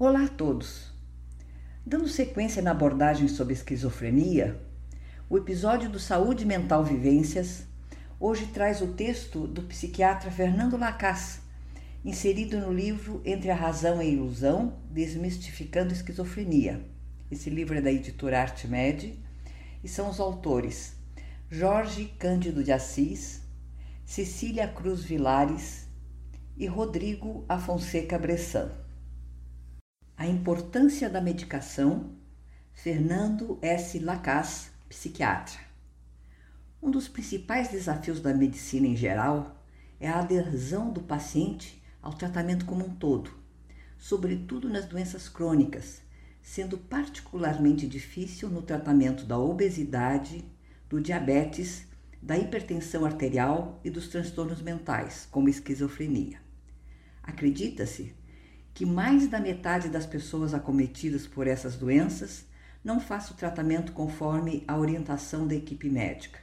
Olá a todos! Dando sequência na abordagem sobre esquizofrenia, o episódio do Saúde Mental Vivências hoje traz o texto do psiquiatra Fernando Lacasse, inserido no livro Entre a Razão e a Ilusão, Desmistificando a Esquizofrenia. Esse livro é da editora Artmed e são os autores Jorge Cândido de Assis, Cecília Cruz Vilares e Rodrigo Afonseca Bressan. A importância da medicação, Fernando S. Lacasse, psiquiatra. Um dos principais desafios da medicina em geral é a adesão do paciente ao tratamento como um todo, sobretudo nas doenças crônicas, sendo particularmente difícil no tratamento da obesidade, do diabetes, da hipertensão arterial e dos transtornos mentais, como esquizofrenia. Acredita-se que mais da metade das pessoas acometidas por essas doenças não faça o tratamento conforme a orientação da equipe médica.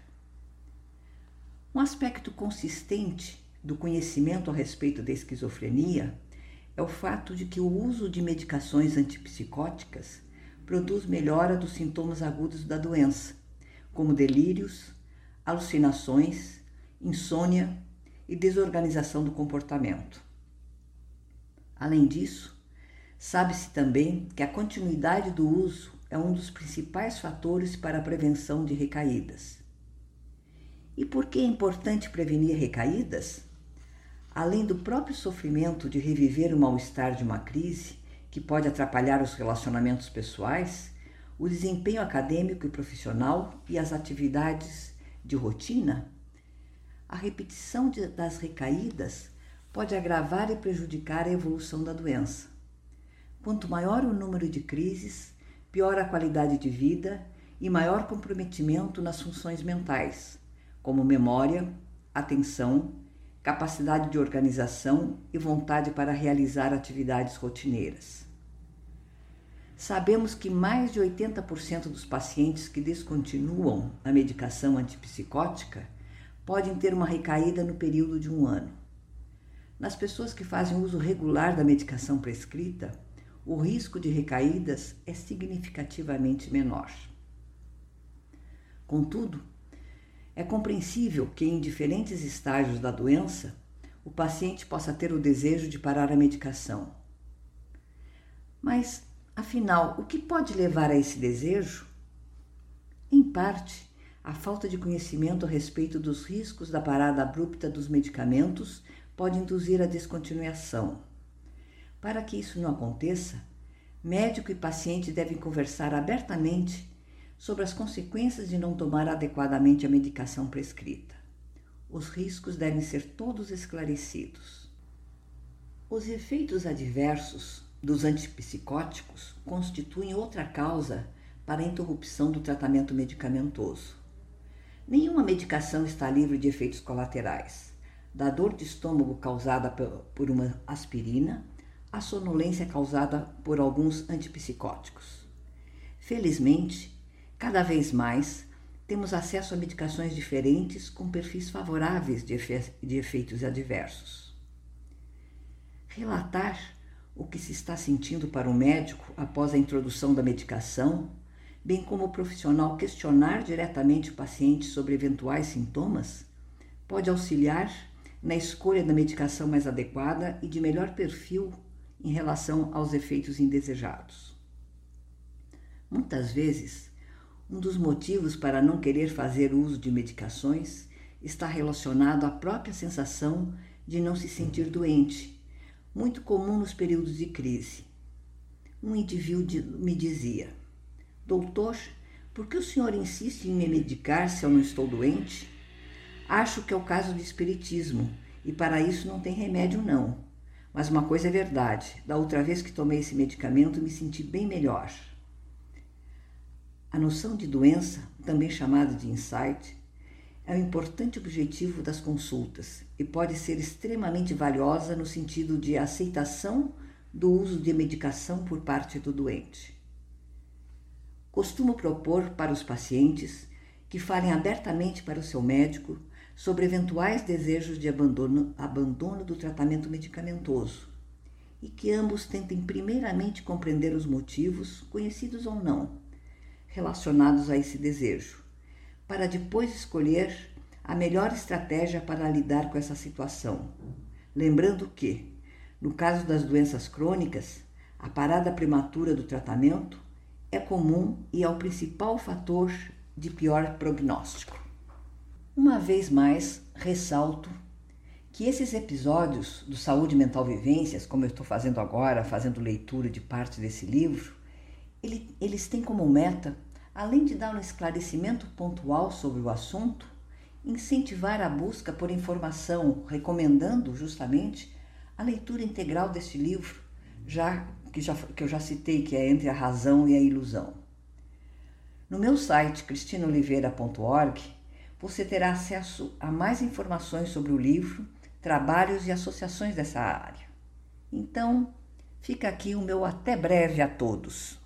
Um aspecto consistente do conhecimento a respeito da esquizofrenia é o fato de que o uso de medicações antipsicóticas produz melhora dos sintomas agudos da doença, como delírios, alucinações, insônia e desorganização do comportamento. Além disso, sabe-se também que a continuidade do uso é um dos principais fatores para a prevenção de recaídas. E por que é importante prevenir recaídas? Além do próprio sofrimento de reviver o mal-estar de uma crise, que pode atrapalhar os relacionamentos pessoais, o desempenho acadêmico e profissional e as atividades de rotina, a repetição de, das recaídas pode agravar e prejudicar a evolução da doença. Quanto maior o número de crises, pior a qualidade de vida e maior comprometimento nas funções mentais, como memória, atenção, capacidade de organização e vontade para realizar atividades rotineiras. Sabemos que mais de 80% dos pacientes que descontinuam a medicação antipsicótica podem ter uma recaída no período de um ano. Nas pessoas que fazem uso regular da medicação prescrita, o risco de recaídas é significativamente menor. Contudo, é compreensível que em diferentes estágios da doença o paciente possa ter o desejo de parar a medicação. Mas, afinal, o que pode levar a esse desejo? Em parte, a falta de conhecimento a respeito dos riscos da parada abrupta dos medicamentos pode induzir a descontinuação. Para que isso não aconteça, médico e paciente devem conversar abertamente sobre as consequências de não tomar adequadamente a medicação prescrita. Os riscos devem ser todos esclarecidos. Os efeitos adversos dos antipsicóticos constituem outra causa para a interrupção do tratamento medicamentoso. Nenhuma medicação está livre de efeitos colaterais da dor de estômago causada por uma aspirina à sonolência causada por alguns antipsicóticos. Felizmente, cada vez mais temos acesso a medicações diferentes com perfis favoráveis de, efe de efeitos adversos. Relatar o que se está sentindo para o médico após a introdução da medicação, bem como o profissional questionar diretamente o paciente sobre eventuais sintomas, pode auxiliar na escolha da medicação mais adequada e de melhor perfil em relação aos efeitos indesejados. Muitas vezes, um dos motivos para não querer fazer uso de medicações está relacionado à própria sensação de não se sentir doente, muito comum nos períodos de crise. Um indivíduo me dizia: Doutor, por que o senhor insiste em me medicar se eu não estou doente? Acho que é o caso de espiritismo e para isso não tem remédio não. Mas uma coisa é verdade, da outra vez que tomei esse medicamento me senti bem melhor. A noção de doença, também chamada de insight, é um importante objetivo das consultas e pode ser extremamente valiosa no sentido de aceitação do uso de medicação por parte do doente. Costumo propor para os pacientes que falem abertamente para o seu médico sobre eventuais desejos de abandono, abandono do tratamento medicamentoso e que ambos tentem primeiramente compreender os motivos, conhecidos ou não, relacionados a esse desejo, para depois escolher a melhor estratégia para lidar com essa situação. Lembrando que, no caso das doenças crônicas, a parada prematura do tratamento é comum e é o principal fator de pior prognóstico. Uma vez mais, ressalto que esses episódios do Saúde Mental Vivências, como eu estou fazendo agora, fazendo leitura de parte desse livro, ele, eles têm como meta, além de dar um esclarecimento pontual sobre o assunto, incentivar a busca por informação, recomendando justamente a leitura integral deste livro, já que, já que eu já citei, que é Entre a Razão e a Ilusão. No meu site cristinoliveira.org você terá acesso a mais informações sobre o livro trabalhos e associações dessa área. Então, fica aqui o meu até breve a todos.